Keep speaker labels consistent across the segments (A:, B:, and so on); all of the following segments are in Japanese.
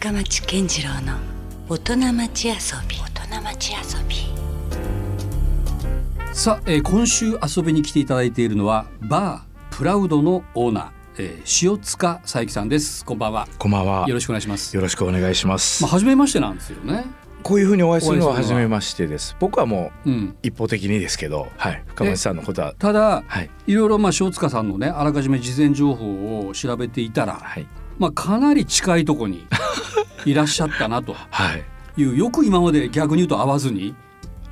A: 深町健次郎の大人町遊び。大人町遊び。
B: さあ、えー今週遊びに来ていただいているのはバープラウドのオーナー、えー塩塚佐伯さんです。こんばんは。
C: こんばんは。
B: よろしくお願いします。
C: よろしくお願いします。
B: まあ初めましてなんですよね。
C: こういうふうにお会いするのは初めましてです。僕はもう
B: うん。
C: 一方的にですけど、はい、深町さんのことは、
B: ただ
C: はい、
B: いろいろまあ塩塚さんのねあらかじめ事前情報を調べていたら、
C: はい、
B: まあかなり近いとこに いらっしゃったなと。
C: はい。
B: いうよく今まで逆に言うと会わずに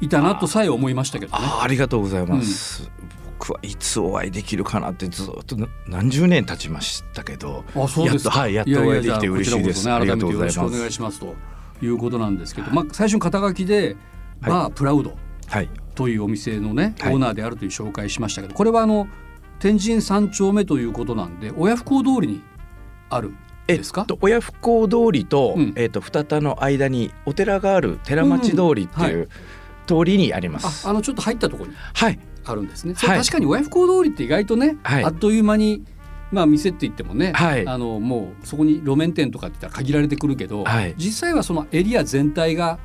B: いたなとさえ思いましたけどね。
C: あーありがとうございます。僕はいつお会いできるかなってずっとな何十年経ちましたけど、
B: あそうですか。
C: やっとはいやっとお会いできて嬉しいです。
B: ね改めてよろしくお願いしますということなんですけど、まあ最初に肩書きで
C: はい。
B: バープラウド
C: はい、
B: というお店のね、
C: はい。
B: オーナーであるという紹介しましたけどこれはあの天神三丁目ということなんで親不孝通りにあるですか？
C: っと親不孝通りと、
B: うん。
C: えっと二田の間にお寺がある寺町通りって
B: うん。
C: い。う通りにあります。
B: ああのちょっと入ったところに
C: はい、
B: あるんですね、
C: はい。
B: 確かに親不孝通りって意外とね、
C: はい。
B: あっという間にまあ店って言ってもね、
C: はい。
B: あのもうそこに路面店とかって言ったら限られてくるけど、
C: はい。
B: 実際はそのエリア全体が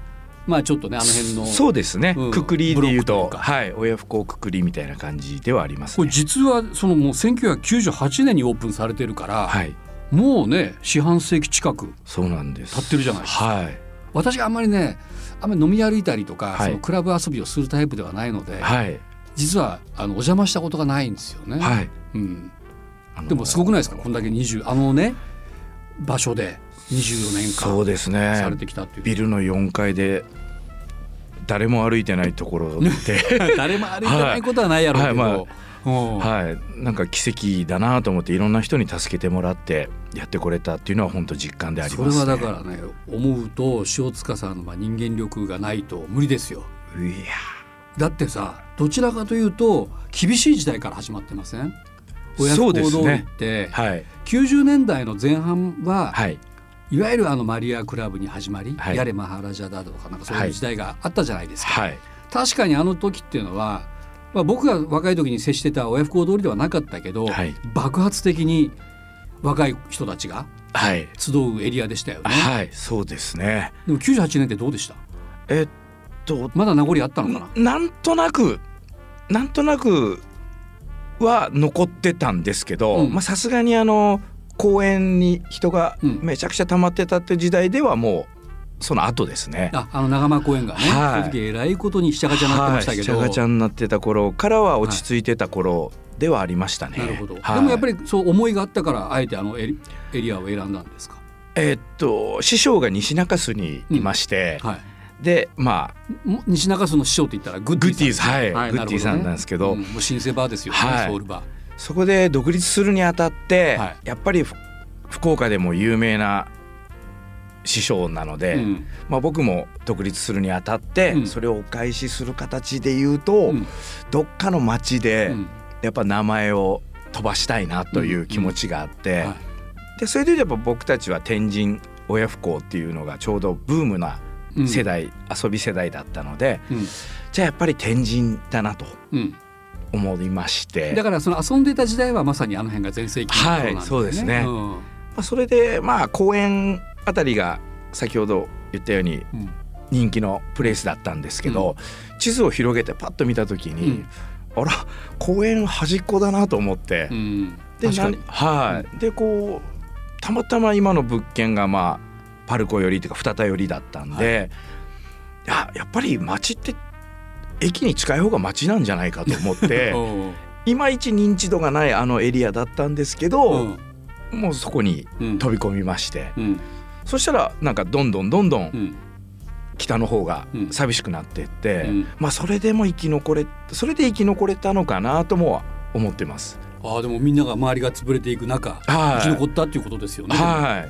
B: まあちょっとねあの辺の
C: そうですね、
B: うん。
C: くくりで
B: いうか。
C: はい。親不孝くくりみたいな感じではありますね。
B: これ実はそのもう1998年にオープンされてるから、
C: はい
B: もうね四半世紀近く
C: そうなんです。
B: 経ってるじゃないですか。
C: はい。
B: 私があんまりねあんまり飲み歩いたりとか、
C: はい。
B: そのクラブ遊びをするタイプではないので、
C: はい。
B: 実はあのお邪魔したことがないんですよね。
C: はい。
B: うん、でもすごくないですか？こんだけ20あのね場所で24年間
C: そうですね。
B: されてきたっていう。
C: ビルの4階で誰も歩いてないところで。
B: 誰も歩いてないことはないやろうけど、
C: はいはい
B: うん
C: はい。なんか奇跡だなと思っていろんな人に助けてもらってやってこれたっていうのは本当実感であり
B: そ
C: ますね。
B: れはだからね思うと塩塚さんのまあ人間力がないと無理ですよ。
C: いや。
B: だってさどちらかというと厳しい時代から始まってません？親
C: そう
B: 不孝通りっ
C: ですね
B: て、
C: はい。
B: 90年代の前半は、
C: はい。
B: い、わゆるあのマリアクラブに始まり、
C: はい。
B: やれマハラジャだとかなんかそういう時代があったじゃないですか。
C: はい。
B: 確かにあの時っていうのは、まあ、僕が若い時に接してた親不孝通りではなかったけど、
C: はい。
B: 爆発的に若い人たちが
C: はい。
B: 集うエリアでしたよね。
C: はいそうですね。
B: でも98年ってどうでした？
C: えっと
B: まだ名残あったのかな？
C: なんとなくなんとなくは残ってたんですけど
B: うん。
C: まあさすがにあの公園に人が
B: うん。
C: めちゃくちゃ溜まってたって時代ではもうその後ですね。
B: ああの長間公園がね、
C: はい。
B: その時えらいことにひちゃがちゃになってましたけど、
C: はい、しゃがちゃになってた頃からは落ち着いてた頃ではありましたね。
B: なるほど、
C: はい。
B: でもやっぱりそう思いがあったからあえてあのエリエリアを選んだんですか、
C: えーっと師匠が西中洲にいまして、
B: はい、
C: でまあ
B: も西中洲の師匠って言ったらグッディ
C: ーズはい、グッディーさんなんですけど、
B: うん。もう老舗バーですよね、
C: はい。
B: ソウルバー。
C: そこで独立するにあたって、
B: はい。
C: やっぱりふ福岡でも有名な師匠なので、
B: うん。
C: まあ、僕も独立するにあたって、
B: うん。
C: それをお返しする形で言うと、
B: うん。
C: どっかの町で、
B: うん。
C: やっぱ名前を飛ばしたいなという気持ちがあって、
B: はい。
C: でそれでやっぱ僕たちは天神親不孝っていうのがちょうどブームな
B: うん。
C: 世代、遊び世代だったので
B: うん。
C: じゃあやっぱり天神だなと
B: うん。
C: 思いまして。
B: だからその遊んでた時代はまさにあの辺が全盛期の頃なんだよね。
C: はいそうですね。
B: ん。
C: まあ、それでまあ公園あたりが先ほど言ったように
B: うん。
C: 人気のプレイスだったんですけど、地図を広げてパッと見た時に、
B: うん。
C: あら公園端っこだなと思って、
B: うん。
C: ではい、でこうたまたま今の物件がまあパルコ寄りというか二田寄りだったんで、い、ややっぱり町って駅に近い方が町なんじゃないかと思って
B: うん。
C: いまいち認知度がないあのエリアだったんですけど、
B: うん。
C: もうそこに
B: うん。
C: 飛び込みまして、
B: うん
C: そしたらなんかどんどんどんどん
B: うん。
C: 北の方が
B: うん。
C: 寂しくなってって、
B: うん。
C: まあそれでも生き残れそれで生き残れたのかなとも思ってます。
B: ああでもみんなが周りが潰れていく中
C: はい。
B: 生き残ったっていうことですよね。
C: は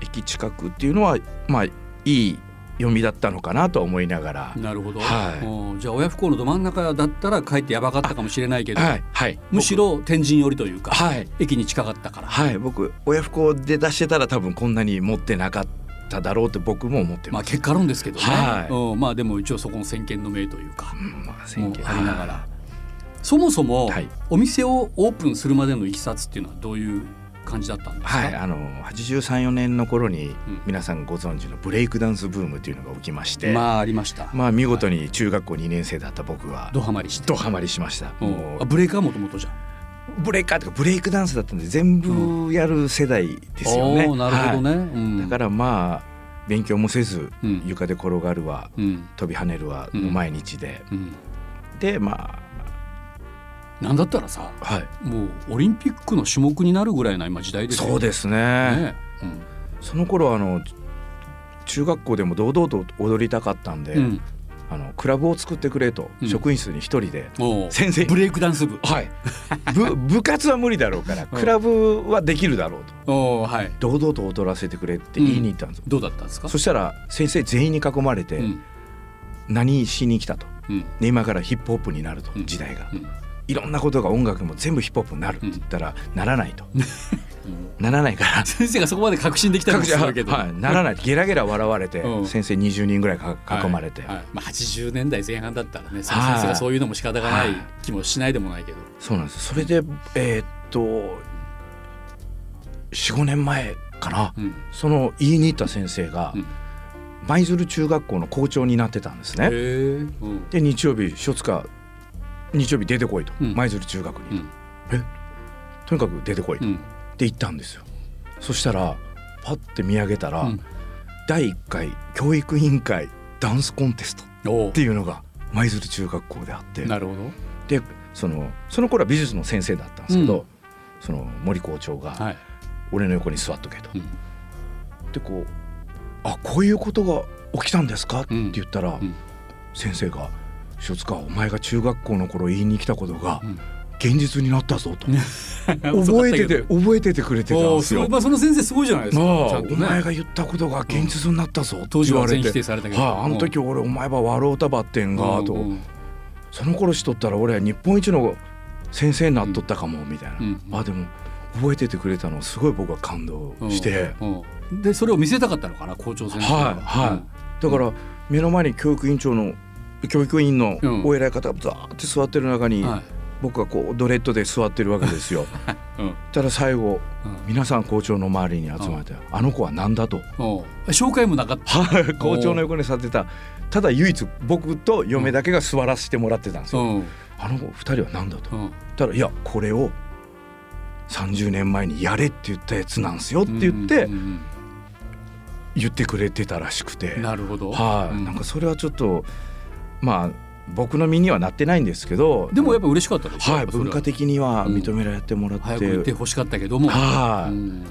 C: い。駅近くっていうのはまあいい読みだったのかなと思いながら、
B: なるほど、
C: はい。
B: じゃあ親不孝のど真ん中だったらかえってやばかったかもしれないけど、
C: はいはい。
B: むしろ天神寄りというか、
C: はい。
B: 駅に近かったから、
C: はい。僕親不孝で出してたら多分こんなに持ってなかっただろうって僕も思ってます。
B: まあ結果論ですけどね、
C: はい。
B: うんまあでも一応そこの先見の明というか、
C: うんまあ
B: も
C: 選挙
B: うありながら、そもそも
C: はい。
B: お店をオープンするまでのいきさつっていうのはどういう感じだったんですか？
C: はい、あの83、4年の頃に
B: うん
C: 皆さんご存知のブレイクダンスブームというのが起きまして、まあ、
B: まあありました。
C: 見事に中学校2年生だった僕は
B: ドハマりして。
C: ドハマりしました。
B: うん
C: も
B: あブレイクはもともとじゃん。
C: うブレイカーとかブレイクダンスだったんで全部やる世代ですよね。
B: おーなるほどね。
C: はい
B: うん
C: だからまあ勉強もせず、
B: うん
C: 床で転がるわ
B: うん
C: 飛び跳ねるわ毎日で、
B: うん。
C: でま
B: なんだったらさ、
C: あはい。
B: もうオリンピックの種目になるぐらいな今時代ですよ。
C: そうですね。
B: ね。
C: その頃あの中学校でも堂々と踊りたかったんで、
B: うん。うん。
C: あのクラブを作ってくれと、
B: うん。
C: 職員室に一人で先生
B: ブレイクダンス部。
C: はい。部部活は無理だろうからクラブはできるだろうと。
B: はい。
C: 堂々と踊らせてくれって言いに行ったんですよ、
B: どうだったんですか？
C: そしたら先生全員に囲まれて
B: うん。
C: 何しに来たと、今からヒップホップになると
B: うん。
C: 時代が、
B: うん
C: いろんなことが音楽も全部ヒップホップになるって言ったら、ならないと。
B: うん。
C: ならないから。
B: 先生がそこまで確信できたりもするけど。
C: はい、ならない。ゲラゲラ笑われて、
B: うん。
C: 先生20人ぐらいか囲まれて、
B: はい。はいまあ、80年代前半だったらね先生がそういうのも仕方がない。
C: はい。
B: 気もしないでもないけど、
C: そうなんです。それでえーっと45年前かな、
B: うん。
C: その言いに行った先生が
B: うん。
C: 舞鶴中学校の校長になってたんです
B: へ
C: ね。
B: えうん。
C: で日曜日書塚日曜日出てこいと。
B: うん。
C: 舞鶴中学に、
B: うん。
C: え？とにかく出てこいって
B: うん。
C: 言ったんですよ。そしたらパッて見上げたら、
B: うん。
C: 第1回教育委員会ダンスコンテストっていうのが舞鶴中学校であって。
B: なるほ
C: でそのその頃は美術の先生だったんですけど、
B: うん。
C: その森校長が
B: どはい、「
C: 俺の横に座っとけ」と。
B: うん。
C: でこう「あこういうことが起きたんですか?」って
B: うん
C: 言ったら、
B: うん。
C: 先生が「塩塚お前が中学校の頃言いに来たことが
B: うん。
C: 現実になったぞ」と。覚えてて覚えててくれてたんですよ。
B: まあ、その先生すごいじゃないですか。
C: なあ
B: ちゃんと
C: お前
B: ね
C: が言ったことが現実になったぞって。
B: 当時
C: 言われて
B: は
C: あの時俺お前は笑うたばってんがと、
B: うんうん。
C: その頃しとったら俺は日本一の先生になっとったかもみたいな、
B: うん
C: あでも覚えててくれたのすごい僕は感動して、
B: うんうんでそれを見せたかったのかな校長先生
C: は。いはい。だから目の前に教育委員長の教育委員の
B: うん
C: お偉い方がザーって座ってる中に、僕がこうドレッドで座ってるわけですよ。
B: うん
C: たら最後
B: うん
C: 皆さん校長の周りに集まって「あの子は何だ?」と。
B: 紹介もなかった？
C: はい校長の横に座ってたただ唯一僕と嫁だけが座らせてもらってたんですよ。
B: うん
C: あの二人は何だと。
B: うん
C: たら「いやこれを30年前にやれって言ったやつなんですよ」って言って言ってくれてたらしくて
B: うん。なるほど、
C: はい、
B: うん
C: なんかそれはちょっとまあ僕の身にはなってないんですけど
B: でもやっぱ嬉しかったでしょ？
C: はい文化的には認められてもらって、
B: 早く言ってほしかったけども、
C: はい。
B: うん。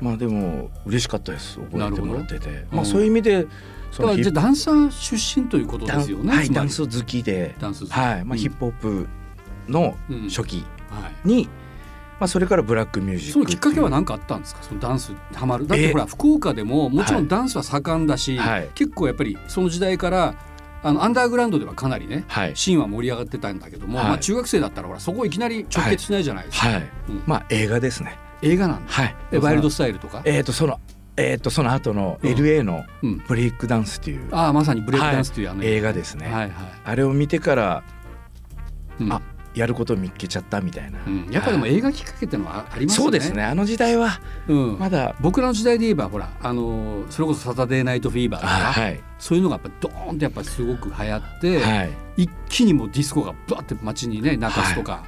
C: まあでも嬉しかったです。覚えてもらってて、まあそういう意味でそ
B: だからじゃダンサー出身ということ
C: プ
B: ですよね。
C: ダンはいダンス好きで。
B: ダンス
C: はい。まあ、ヒップホップの
B: うん。
C: 初期
B: はい。
C: に、まあ、それからブラックミュージック
B: そのきっかけは何かあったんですか？そのダンスハマる。だって
C: えー
B: ほら福岡でももちろ
C: はい
B: んダンスは盛んだし、
C: はい。
B: 結構やっぱりその時代からあのアンダーグラウンドではかなりね。
C: はい
B: シーンは盛り上がってたんだけども、
C: はい
B: まあ中学生だったらほらそこいきなり直結しないじゃないですか。
C: はい、
B: うん
C: まあ映画ですね
B: 映画なんだ。
C: はい
B: えワイルドスタイルとか？
C: えっ、とそのえっ、とその後の
B: うん
C: LA の
B: うん。
C: ブレイクダンスっていう、
B: ああまさにブレイクダンスというあの
C: 映画ですね、
B: はいはい。
C: あれを見てから
B: うん
C: あやることを見っけちゃったみたいな、
B: うん、やっぱでも
C: はい
B: 映画きっかけってのはありますよね。
C: そうですね。あの時代は
B: うん、
C: まだ、
B: 僕らの時代で言えばほらあのそれこそ「サタデーナイトフィーバー」とか、
C: はい。
B: そういうのがやっぱドーンってやっぱすごく流行って、
C: はい。
B: 一気にもうディスコがバーって街にね中洲とか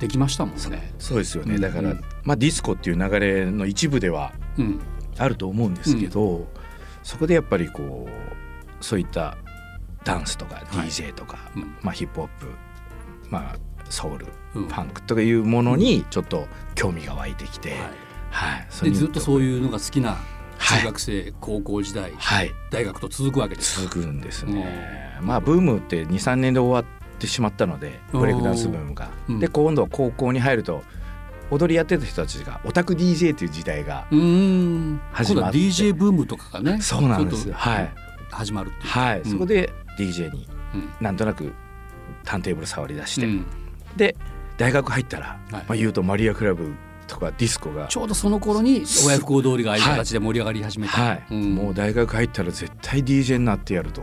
B: できましたもんね。
C: そうですよね、
B: うん。
C: だから、
B: うん
C: まあディスコっていう流れの一部では
B: うん。
C: あると思うんですけど、そこでやっぱりこうそういったダンスとか
B: はい。
C: DJ とか、
B: うん。
C: まあ、ヒップホップ、まあ、ソウル、
B: うん。
C: ファンクとかいうものにちょっと興味が湧いてきて、
B: はい。
C: はい、
B: でずっとそういうのが好きな
C: はい。
B: 中学生、高校時代
C: はい。
B: 大学と続くわけです。
C: 続くんですね。まあブームって23年で終わってしまったのでブレイクダンスブームが。
B: うん。
C: で今度は高校に入ると踊りやってた人たちがオタク DJ という時代が
B: うーん。
C: 始まって。
B: 今度は DJ ブームとかがね
C: そうなんです。はい。
B: 始まるっていう。
C: はい、
B: うん。
C: そこで DJ に
B: うん。
C: なんとなくターンテーブル触り出して、
B: うん
C: で大学入ったら、
B: はい。
C: まあ、言うとマリアクラブとかディスコが
B: ちょうどその頃に親不孝通りがああいう形で盛り上がり始めた。
C: はい、
B: うん。
C: もう大学入ったら絶対 DJ になってやると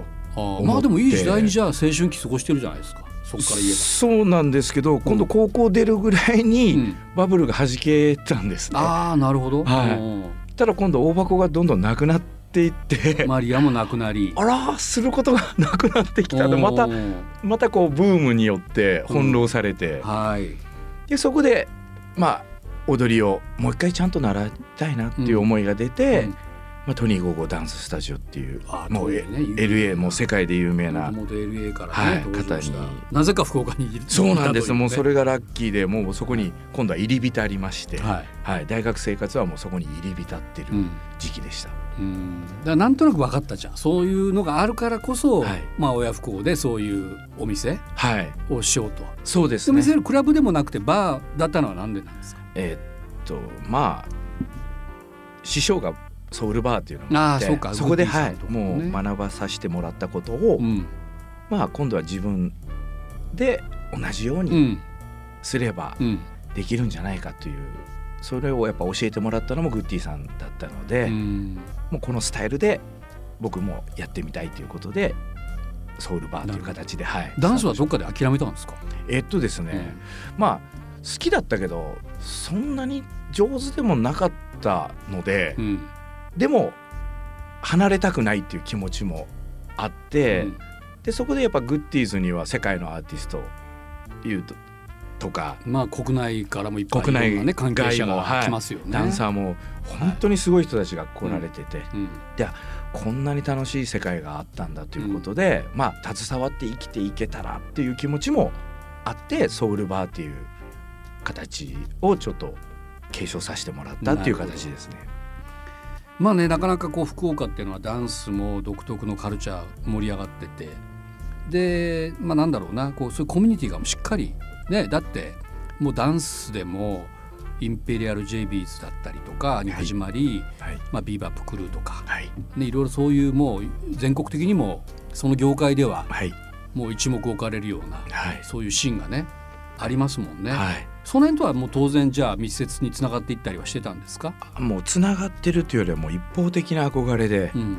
B: まあでもいい時代にじゃあ青春期過ごしてるじゃないですか。そこから言えば。
C: そうなんですけど今度高校出るぐらいに
B: うん。
C: バブルが弾けたんですね、
B: ああなるほど。
C: はい。
B: うん
C: ただ今度大箱がどんどんなくなっていって、
B: マリアもなくなり。
C: あらすることがなくなってきたでまたまたこうブームによって翻弄されて、
B: はい。
C: でそこでまあ踊りをもう一回ちゃんと習いたいなっていう思いが出て、
B: うん。
C: まあ、トニー・ゴーゴーダンススタジオっていう
B: あ
C: もう、
B: ね
C: LA もう世界で有名な
B: もともと LA から
C: はい方に。
B: なぜか福岡にいる。
C: そうなんです、
B: いたとい
C: もうそれがラッキーでもうそこに今度は入り浸りまして、
B: はい。
C: はい、大学生活はもうそこに入り浸ってる
B: うん。
C: 時期でした。
B: うん、だからなんとなく分かったじゃん。そういうのがあるからこそ、
C: はい。
B: まあ親不孝でそういうお店
C: はい、
B: をしようと。
C: そうですね。
B: お店クラブでもなくてバーだったのはなんでなんですか？
C: えーっとまあ師匠がソウルバーっていうのがあって
B: そうか。
C: そこで、はい。
B: も
C: う学ばさせてもらったことを、
B: うん。
C: まあ今度は自分で同じように
B: うん。
C: すれば
B: うん。
C: できるんじゃないかという、それをやっぱ教えてもらったのもグッディさんだったので、
B: うん。
C: もうこのスタイルで僕もやってみたいということでソウルバーという形で、はい、
B: ダンスはどっかで諦めたんですか、
C: えっとですね、まあ好きだったけどそんなに上手でもなかったので、
B: うん。
C: でも離れたくないっていう気持ちもあって、
B: うん。
C: でそこでやっぱグッディーズには世界のアーティストいうととか。
B: まあ国内からもいっぱいいろんなね関係者が来ますよね。
C: ダンサーも本当にすごい人たちが来られてて、
B: うん。
C: こんなに楽しい世界があったんだということで、まあ携わって生きていけたらっていう気持ちもあってソウルバーっていう形をちょっと継承させてもらったっていう形ですね。
B: まあねなかなかこう福岡っていうのはダンスも独特のカルチャー盛り上がってて。でまあなんだろうなこうそういうコミュニティがしっかりねだってもうダンスでもインペリアル・ジェイビーズだったりとかに始まり、
C: はい、
B: まあ、ビーバップ・クルーとか、
C: はい、
B: ね、いろいろそういうもう全国的にもその業界では
C: はい、
B: もう一目置かれるような
C: はい、
B: そういうシーンがねありますもんね。
C: はい。
B: その辺とはもう当然じゃあ密接につながっていったりはしてたんですか、
C: もうつながってるというよりはもう一方的な憧れで
B: う、ん。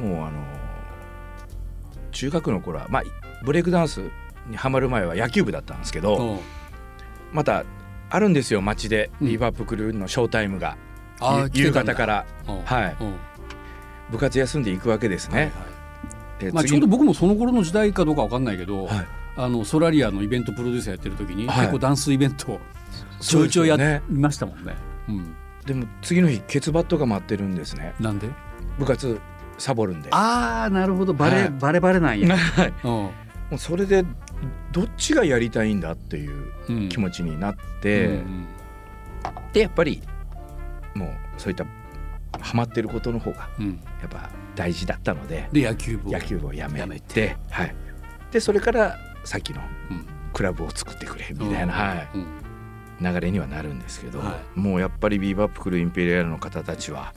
C: もうあの中学の頃はまあブレイクダンスにハマる前は野球部だったんですけど、またあるんですよ街で
B: うん。
C: ビーバップクルーのショータイムが、
B: あー
C: ゆ夕
B: 来てたんだ。
C: 方から。はい。部活休んでいくわけですね。
B: はいはい。
C: で
B: まあ、ちょうど僕もその頃の時代かどうかわかんないけど、
C: はい。
B: あのソラリアのイベントプロデューサーやってる時に、
C: はい。
B: 結構ダンスイベントをちょいちょいや
C: そうですよね
B: りましたもんね。うん、
C: でも次の日ケツバットが待ってるんですね。
B: なんで？
C: 部活サボるんで。
B: ああなるほど。バレ、
C: はい。
B: バレバレなんや。
C: はい。
B: うん
C: もうそれでどっちがやりたいんだっていう
B: うん。
C: 気持ちになって、
B: うん
C: でやっぱりもうそういったハマってることの方が
B: うん。
C: やっぱ大事だったので
B: で野球部を
C: 野球部をやめて
B: やめて。
C: はい、でそれからさっきの
B: うん。
C: クラブを作ってくれみたいな、はい。
B: うん。
C: 流れにはなるんですけど、
B: は
C: もうやっぱりビーバップクルーインペリアルの方たちは、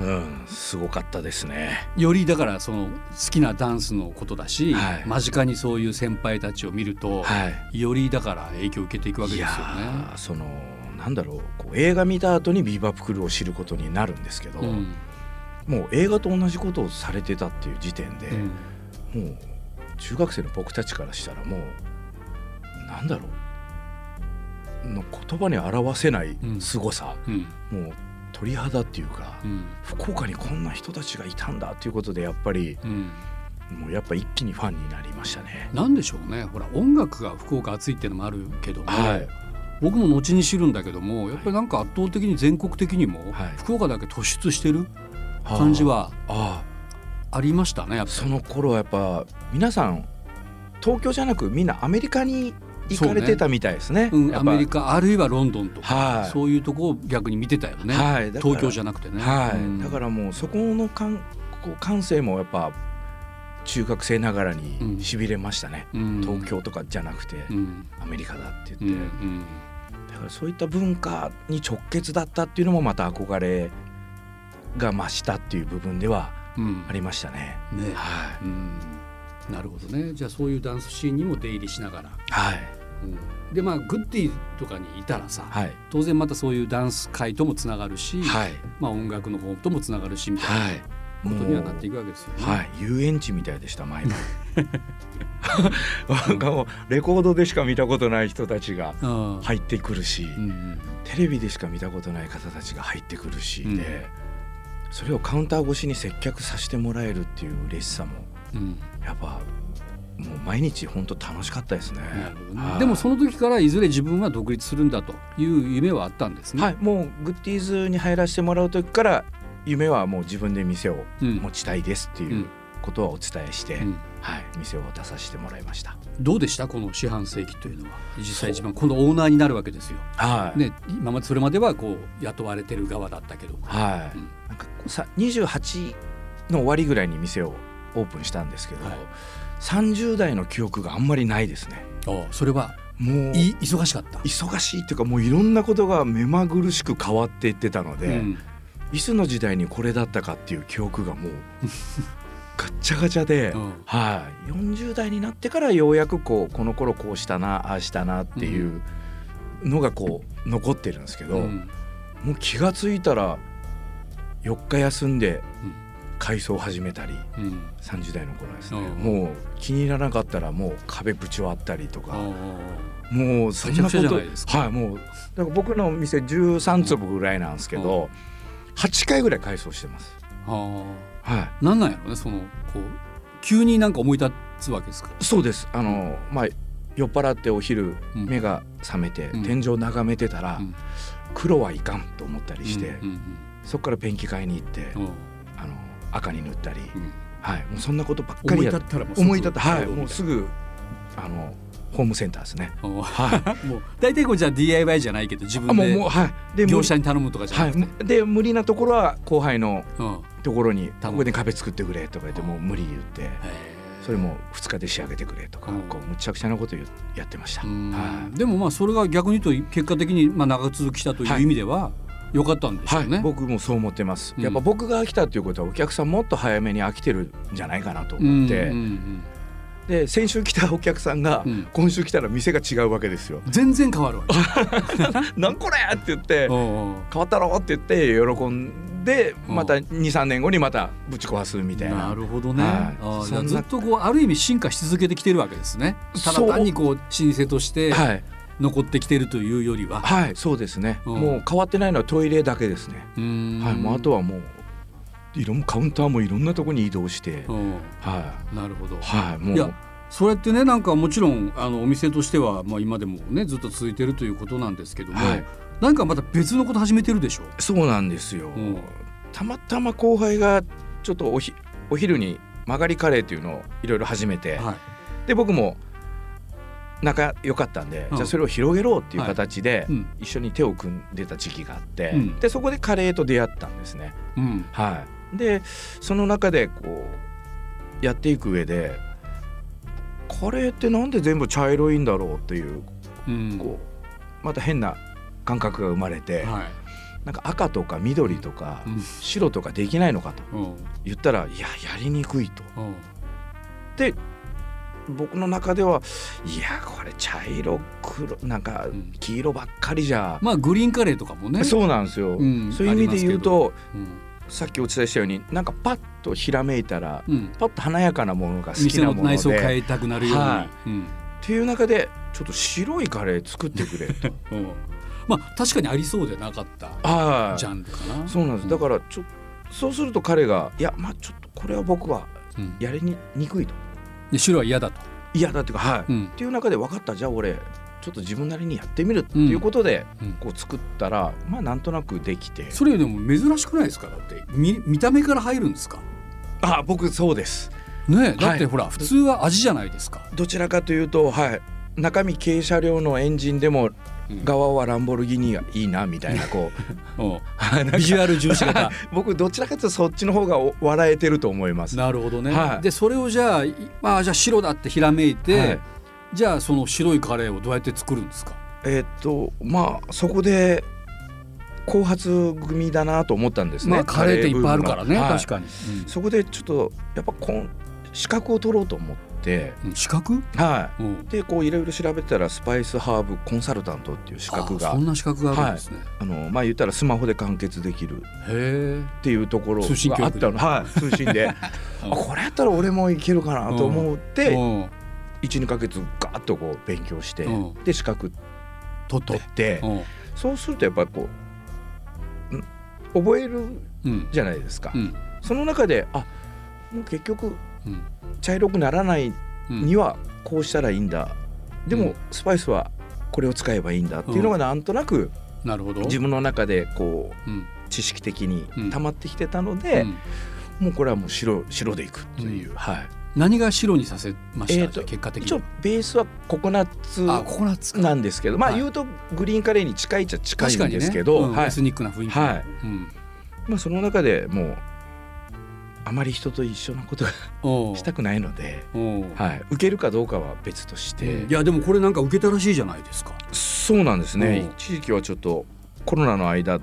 B: うん
C: うん、すごかったですね。
B: よりだからその好きなダンスのことだし、
C: はい。
B: 間近にそういう先輩たちを見ると、
C: はい。
B: よりだから影響を受けていくわけですよね。
C: ーそのなんだろうこう映画見た後にビーバップクルーを知ることになるんですけど、
B: うん。
C: もう映画と同じことをされてたっていう時点で、
B: うん。
C: もう中学生の僕たちからしたらもうなんだろうの言葉に表せない
B: うん。
C: 凄さ、
B: うん。
C: もう鳥肌っていうか、
B: うん。
C: 福岡にこんな人たちがいたんだっていうことでやっぱり
B: うん。
C: もうやっぱ一気にファンになりましたね。
B: なんでしょうね。ほら音楽が福岡熱いっていうのもあるけども、
C: はい。
B: 僕も後に知るんだけどもやっぱりなんか圧倒的に全国的にも
C: はい。
B: 福岡だけ突出してる感じは
C: あ
B: りましたねやっぱ
C: その頃はやっぱ皆さん東京じゃなくみんなアメリカに行かれてたみたいですね。
B: うん、アメリカあるいはロンドンとか、
C: はい。
B: そういうとこを逆に見てたよね、
C: はい、
B: 東京じゃなくてね。
C: はい、
B: うん。
C: だからもうそこの感こう感性もやっぱ中学生ながら
B: うん。
C: にしびれましたね、
B: うん。
C: 東京とかじゃなくて
B: うん。
C: アメリカだって言って、
B: ん
C: だからそういった文化に直結だったっていうのもまた憧れが増したっていう部分では
B: うん。
C: ありましたね。
B: ね。
C: は
B: うんなるほどね。じゃあそういうダンスシーンにも出入りしながら、
C: い、はい、
B: うん。でまあグッディとかにいたらさ、
C: はい、
B: 当然またそういうダンス界ともつながるし、
C: はい、
B: まあ、音楽の方ともつながるしみたいな、
C: はい、
B: ことにはなっていくわけですよね。
C: はい。遊園地みたいでした前も なんかもうレコードでしか見たことない人たちが
B: うん。
C: 入ってくるし、
B: うんうん
C: テレビでしか見たことない方たちが入ってくるし、
B: うん。
C: でそれをカウンター越しに接客させてもらえるっていう嬉しさも
B: うん
C: やっぱもう毎日本当楽しかったですね。
B: でもその時からいずれ自分は独立するんだという夢はあったんですね。
C: はい、もうグッディーズに入らせてもらう時から夢はもう自分で店を
B: うん。
C: 持ちたいですっていうことはお伝えして、
B: うん。
C: はい、店を出させてもらいました。
B: どうでした？この四半世紀というのは。実際一番今度オーナーになるわけですよ。
C: はい、
B: ね、今までそれまではこう雇われてる側だったけど。
C: はい、
B: うん。
C: なんかこうさ28の終わりぐらいに店をオープンしたんですけど、
B: はい。
C: 30代の記憶があんまりないですね。
B: あそれは
C: もう
B: い忙しかった？
C: 忙しいっていうかもういろんなことが目まぐるしく変わっていってたので、
B: うん。
C: いつの時代にこれだったかっていう記憶がもう ガッチャガチャで、
B: うん。
C: はい、40代になってからようやくこうこの頃こうしたなああしたなっていうのがこう残ってるんですけど、
B: うん。
C: もう気が付いたら4日休んで
B: うん
C: 改装を始めたり
B: うん。
C: 30代の頃ですね、
B: うん。
C: もう気に入らなかったらもう壁ぶち割ったりとか、
B: あ
C: もうそんなことはいもうだから僕の店13坪ぐらいなんですけど、8回ぐらい改装してます。
B: あ
C: は
B: なんなんやろねそのこう急になんか思い立つわけですか？
C: い、そうです。あの、まあ酔っ払ってお昼
B: うん。
C: 目が覚めて、
B: うん。
C: 天井眺めてたら、
B: うん。
C: 黒はいかんと思ったりして、
B: うんうん
C: そこからペンキ買いに行って、赤に塗ったり、
B: うん。
C: はい、もうそんなことばっかりやっ
B: 思い立ったらもう
C: 思い立ったはいもうすぐあのホームセンターですね。
B: うん
C: は
B: もう大体こうじゃあ DIY じゃないけど自
C: あ
B: 分で
C: もうはい。で
B: 業
C: 無
B: 者に頼むとかじゃ
C: は
B: なくて、
C: い。で無理なところは後輩の
B: うん。
C: ところにここで壁作ってくれとか言ってもう無理言ってそれも2日で仕上げてくれとか
B: うん。
C: こうむちゃくちゃなことやってました。
B: うん。
C: は
B: でもまあそれが逆に言うと結果的にまあ長続きしたという意味では良かったんでしょうね。
C: はい、僕もそう思ってます。
B: うん
C: やっぱ僕が飽きたっていうことはお客さんもっと早めに飽きてるんじゃないかなと
B: うん
C: 思って、
B: うんうん
C: で先週来たお客さんが
B: うん
C: 今週来たら店が違うわけですよ。
B: 全然変わるわけ。
C: なんこれって言って変わったろって言って喜んで
B: うん
C: また23年後にまたぶち壊すみたいな。
B: なるほどね。
C: はい
B: ずっとこうある意味進化し続けてきてるわけですね。ただ単にこう老舗として
C: はい、
B: 残ってきてるというよりは。
C: はい、そうですね。
B: うん
C: もう変わってないのはトイレだけですね。
B: うん
C: はい、もうあとはもういろんカウンターもいろんなところに移動して、
B: うん
C: は
B: なるほど
C: い、。はい、もう
B: いやそれってねなんかもちろんあのお店としては、まあ、今でもねずっと続いてるということなんですけども、
C: はい
B: 何かまた別のこと始めてるでしょ
C: そうなんですよ。
B: うん
C: たまたま後輩がちょっとおひお昼に曲がりカレーっていうのをいろいろ始めて、
B: はい
C: で僕も仲良かったんで、
B: うん。
C: じゃあそれを広げろっていう形で
B: うん。
C: 一緒に手を組んでた時期があって、
B: うん。
C: でそこでカレーと出会ったんですね。
B: うん。
C: はい、でその中でこうやっていく上でカレーってなんで全部茶色いんだろうっていう
B: うん。
C: こうまた変な感覚が生まれて、
B: はい。
C: なんか赤とか緑とか
B: うん。
C: 白とかできないのかと
B: うん。
C: 言ったらいややりにくいと。
B: うん。
C: で僕の中ではいやこれ茶色黒なんか
B: うん。
C: 黄色ばっかりじゃ、
B: まあグリーンカレーとかもね。
C: そうなんですよ、
B: うん。
C: そういう意味で言うと
B: うん。
C: さっきお伝えしたようになんかパッとひらめいたら
B: うん。
C: パッと華やかなものが好きなもので。
B: 内装を変えたくなるように、
C: は
B: うん
C: っていう中でちょっと白いカレー作ってくれと。
B: うん。まあ確かにありそうでなかった
C: はい。
B: ジャンルかな。
C: そうなんです。だからちょそうすると彼がいやまあちょっとこれは僕は
B: うん。
C: やりににくいと
B: で白は嫌だと、
C: 嫌だっていうかはい、
B: うん。
C: っていう中で分かったじゃあ俺ちょっと自分なりにやってみるっていうことで、
B: うん。
C: こう作ったらまあなんとなくできて。
B: それでも珍しくないですか？だって見見た目から入るんですか？
C: あ僕そうです。
B: ねだって
C: はい
B: ほら普通は味じゃないですか、
C: どちらかというとはい中身軽車両のエンジンでも
B: うん
C: 側はランボルギーニがいいなみたいなこう
B: ビジュアル重視型。
C: 僕どちらかというとそっちの方がお笑えてると思います。
B: なるほどね、
C: はい。
B: でそれをじゃあいまあじゃあ白だってひらめいて、
C: はい。
B: じゃあその白いカレーをどうやって作るんですか？
C: えーっとまあそこで後発組だなと思ったんですね。
B: まあカレーっていっぱいあるからね、
C: はい
B: 確かに、
C: そこでちょっとやっぱこん資格を取ろうと思って、て。
B: うん資格？
C: はい。
B: うん。
C: でこういろいろ調べたらスパイスハーブコンサルタントっていう資格が。
B: あそんな資格があるんですね、
C: あのまあ言ったらスマホで完結できる。
B: へ
C: っていうところがあったの、はい、通信で。あこれやったら俺もいけるかなと思っ
B: え
C: て
B: うん。
C: 12ヶ月ガーッとこう勉強して
B: うん。
C: で資格
B: 取って
C: そうするとやっぱりこうん覚える
B: うん。
C: じゃないですか。
B: うん。
C: その中であもう結局
B: うん
C: 茶色くならない
B: うん
C: にはこうしたらいいんだ。でも
B: うん。
C: スパイスはこれを使えばいいんだっていうのがなんとなく
B: なるほど。
C: 自分の中でこう
B: うん。
C: 知識的に
B: うん。
C: 溜まってきてたの
B: う
C: で、
B: ん。
C: もうこれはもう白白でいくという、
B: うん。
C: はい。
B: 何が白にさせました、
C: えーと
B: 結果的
C: 一応
B: に
C: ベースはココナッツ
B: あココナッツか。
C: なんですけどまあ
B: はい。
C: 言うとグリーンカレーに近いっちゃ近いんですけど、はい
B: うん。エスニックな雰囲気の
C: はい。
B: うん。
C: まあ、その中でもうあまり人と一緒なことがしたくないので、はい、受けるかどうかは別として、
B: いやでもこれなんか受けたらしいじゃないですか。
C: そうなんですね。
B: うん。
C: 一時期はちょっとコロナの間は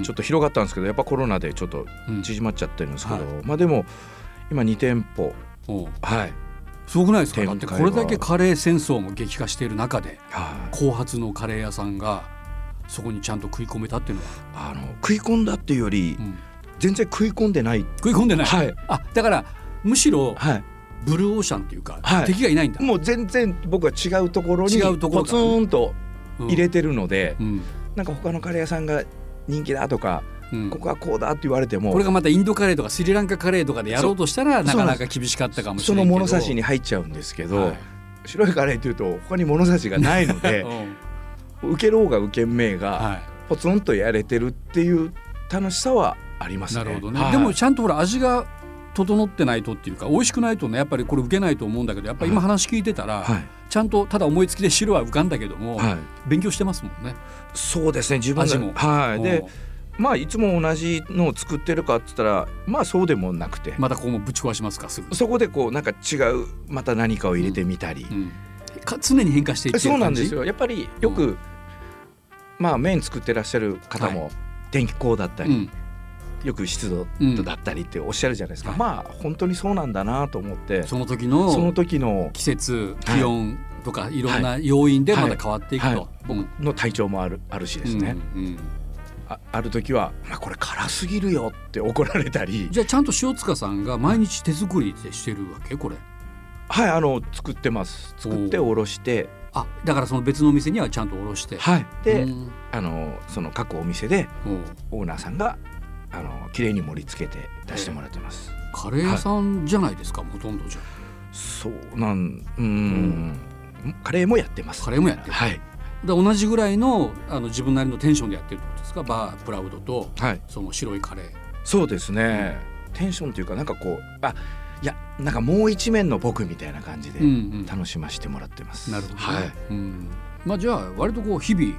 C: ちょっと広がったんですけど、やっぱコロナでちょっと
B: うん。
C: 縮まっちゃってるんですけど、
B: は
C: まあでも今2店舗はい、
B: すごくないですか？だってこれだけカレー戦争も激化している中で
C: はい、
B: 後発のカレー屋さんがそこにちゃんと食い込めたっていうのは、
C: あの食い込んだっていうより
B: うん
C: 全然食い込んでない。
B: 食い込んでない、
C: はい。
B: あだからむしろ
C: はい。
B: ブルーオーシャンっていうか、
C: はい。
B: 敵がいないんだ、
C: もう全然僕は違うところに
B: 違うところ
C: ポツンと
B: うん。
C: 入れてるので、
B: うん。
C: なんか他のカレー屋さんが人気だとか、
B: うん。
C: ここはこうだって言われても
B: これがまたインドカレーとかスリランカカレーとかでやろうとしたら
C: そ
B: なかなか厳しかったかもしれないけど。
C: その物差しに入っちゃうんですけど、
B: はい。
C: 白いカレーっていうと他に物差しがないので
B: うん。
C: 受けろうが受けんめいが
B: は
C: ポツンとやれてるっていう楽しさはありま
B: い、
C: すね。
B: なるほどね、
C: はい。
B: でもちゃんとほら味が整ってないとっていうか美味しくないとねやっぱりこれ受けないと思うんだけどやっぱり今話聞いてたら、
C: はい。
B: ちゃんとただ思いつきで白は浮かんだけども、
C: はい、
B: 勉強してますもんね。
C: そうですね自分
B: 味も。
C: ではい。で
B: うん。
C: まあいつも同じのを作ってるかって言ったらまあそうでもなくて、
B: またここもぶち壊しますかすぐ、
C: そこでこうなんか違うまた何かを入れてみたり、
B: うん、か常に変化していってる
C: そうなんですよ。やっぱりよく、まあ麺作ってらっしゃる方も、天気候だったり、
B: うん
C: よく湿度だったりっておっしゃるじゃないですか、
B: はい
C: まあ本当にそうなんだなと思って。
B: その時
C: その
B: の
C: 時の
B: 季節
C: はい。
B: 気温とかいろんな要因でまた変わっていくと。
C: はい。僕の体調もあるあるしですね、
B: うんうん
C: あある時は「まあ、これ辛すぎるよ」って怒られたり。
B: じゃあちゃんと塩塚さんが毎日手作りでしてるわけ？これ。
C: はいあの作ってます。作っておろして。
B: あだからその別のお店にはちゃんとおろして。
C: はい。で、
B: うん。
C: あのその各お店でオーナーさんがあの綺麗に盛り付けて出してもらってます、
B: カレー屋さんじゃないですか、ほとんどじゃ。
C: そうなんうん、カレーもやってます。
B: カレーもやってる。
C: はい。
B: で同じぐらいのあの自分なりのテンションでやってるってことですか？バープラウドと
C: はい。
B: その白いカレー。
C: そうですね、テンションっていうかなんかこうあいやなんかもう一面の僕みたいな感じで
B: うんうん。
C: 楽しませてもらってます、
B: なるほどね、
C: はい。
B: うん、まあじゃあ割とこう日々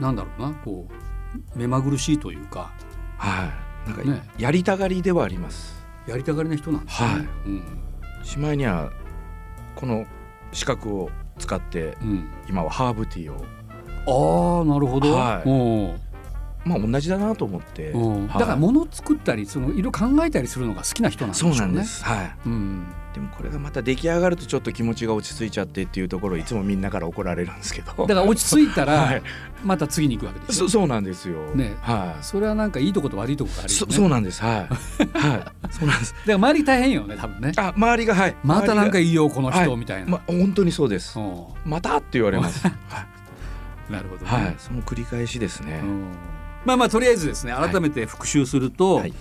B: なんだろうなこう目まぐるしいというか。
C: はいなんか、
B: ね。
C: やりたがりではあります。
B: やりたがりな人なんですね。
C: はい。
B: うん。
C: しまいにはこの資格を使って
B: うん、
C: 今はハーブティーを。
B: ああなるほど。
C: はい。
B: おう
C: まあ同じだなと思って、はい。
B: だから物を作ったりそのいろいろ考えたりするのが好きな人なんでしょ
C: そう。なんです、はい。
B: うん、
C: でもこれがまた出来上がるとちょっと気持ちが落ち着いちゃってっていうところをいつもみんなから怒られるんですけど。
B: だから落ち着いたら、
C: はい。
B: また次に行くわけでしょ
C: そ。そうなんですよ。
B: ね。
C: はい。
B: それはなんかいいとこと悪いとこがあるよね。
C: そそうなんです。はい。はい。そうなんです。
B: だから周り大変よね多分ね。
C: あ周りがはい。
B: またなんか
C: 周
B: いいよこの人
C: はい。
B: みたいな。
C: りがま本当にそうです。
B: お
C: またって言われます。は
B: うなるほど、
C: い、はい、その繰り返しですね、
B: うん。まあまあとりあえずですね
C: はい。
B: 改めて復習すると、
C: はい。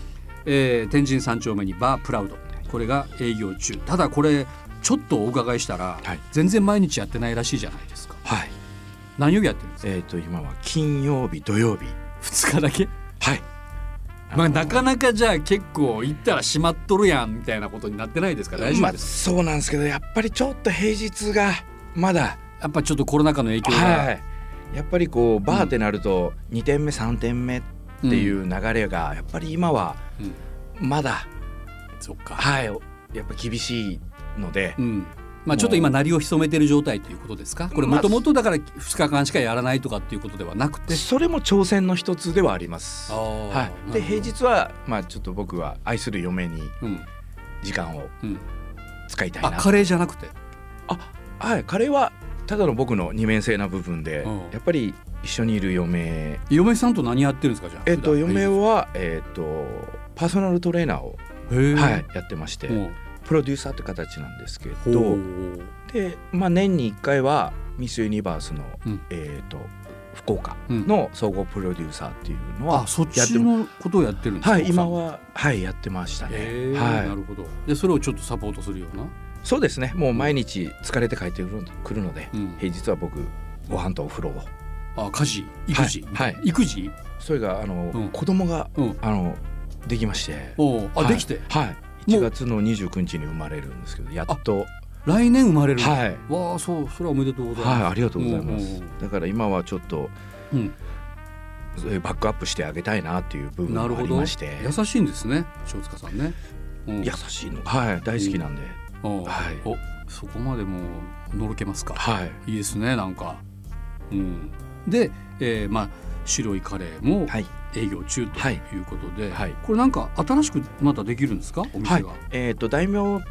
B: えー天神三丁目にバープラウドこれが営業中。ただこれちょっとお伺いしたら、
C: はい。
B: 全然毎日やってないらしいじゃないですか。
C: はい。
B: 何曜日やってるんですか？
C: えっ、と今は金曜日土曜日。
B: 2日だけ？
C: はい。
B: まあ
C: の
B: なかなかじゃあ結構行ったら閉まっとるやんみたいなことになってないですか？大丈
C: まあ
B: 夫です
C: そうなんですけどやっぱりちょっと平日がまだ
B: やっぱちょっとコロナ禍の影響が、
C: はい。やっぱりこうバーってなると2点目3点目っていう流れがやっぱり今は
B: うん。
C: まだ、
B: そっか、
C: はい。やっぱ厳しいので、
B: うん。まあちょっと今鳴りを潜めてる状態ということですか？これ
C: まあ
B: もともとだから2日間しかやらないとかっていうことではなくて？
C: それも挑戦の一つではあります。は、
B: はい。
C: で平日はまあちょっと僕は愛する嫁に
B: うん。
C: 時間を
B: うん。
C: 使いたいな。
B: あカレーじゃなくて？
C: はい。カレーはただの僕の二面性な部分で、
B: うん。
C: やっぱり一緒にいる嫁。
B: 嫁さんと何やってるんですかじゃあ？
C: えっ、と嫁はえっ、とパーソナルトレーナーを、はい、やってまして、
B: も
C: プロデューサーって形なんですけ
B: う。
C: どで、まあ、年に1回はミス・ユニバースの、
B: うん。
C: えー、と福岡
B: うん。
C: の総合プロデューサーっていうのは
B: あそっ
C: やってま
B: ちのことをやってるんですか
C: はい今ははいやってましたね、はい。
B: なるほど。でそれをちょっとサポートするような？
C: そうですね。もう毎日疲れて帰ってくるので、
B: うん。
C: 平日は僕ご飯とお風呂を。
B: あ家事？育児、
C: はいはい。
B: 育児？
C: それがあの、
B: うん。
C: 子供が
B: うん。
C: あのできまして。
B: おう。あ、
C: はい。
B: できて？
C: はい。
B: もう。
C: 1月の29日に生まれるんですけどやっと。
B: 来年生まれる
C: はい。
B: わあそうそれはおめでとうございます。
C: はいありがとうございます。だから今はちょっと
B: うん。
C: バックアップしてあげたいなっていう部分があり
B: なるほど。
C: まして。
B: 優しいんですね塩塚さんね、うん。
C: 優しいの。はい大好きなんで、
B: おう
C: はい。
B: おそこまでもうのろけますか。
C: はい。
B: いいですねなんか。うん。で、えー、まあ白いカレーも
C: はい
B: 営業中と
C: はい。
B: いうことで、
C: はい。
B: これなんか新しくまたできるんですか？お
C: は。い。
B: 店が、
C: えっ、と大名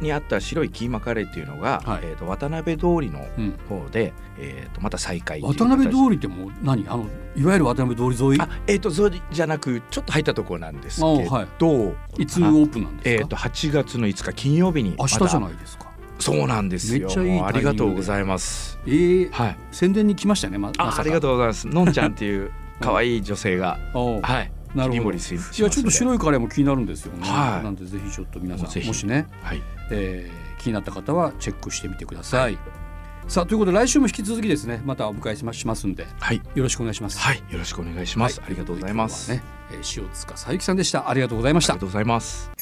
C: にあった白いキーマカレーっていうのが、
B: はい。
C: えー、と渡辺通りの
B: うん、
C: 方で、えー、とまた再開
B: 渡辺通
C: 形
B: りってもう何？あのいわゆる渡辺通り沿い？
C: あえっ、とそれじゃなくちょっと入ったところなんですけ
B: あ
C: ど、
B: はい。いつオープンなんですか、
C: えっ、と8月の5日金曜日に
B: 明日じゃ
C: い
B: ないですか。
C: そうなんですよ。
B: めっちゃいい
C: ありがとうございます。
B: えー、
C: はい。
B: 宣伝に来ましたよねま
C: あありがとうございます。のんちゃんっていう可愛い女性が、はい。
B: なるほど。いやちょっと
C: い
B: 白いカレーも気になるんですよね、
C: はい。
B: なんでぜひちょっと皆さんもしね、
C: はい。
B: えー気になった方はチェックしてみてください、さあということで来週も引き続きですねまたお迎えしますんで
C: はい。
B: よろしくお願いします。
C: はい。よろしくお願いします、
B: はい。
C: ありがとうございます、
B: ね、えー塩塚さゆきさんでした。ありがとうございました。
C: ありがとうございます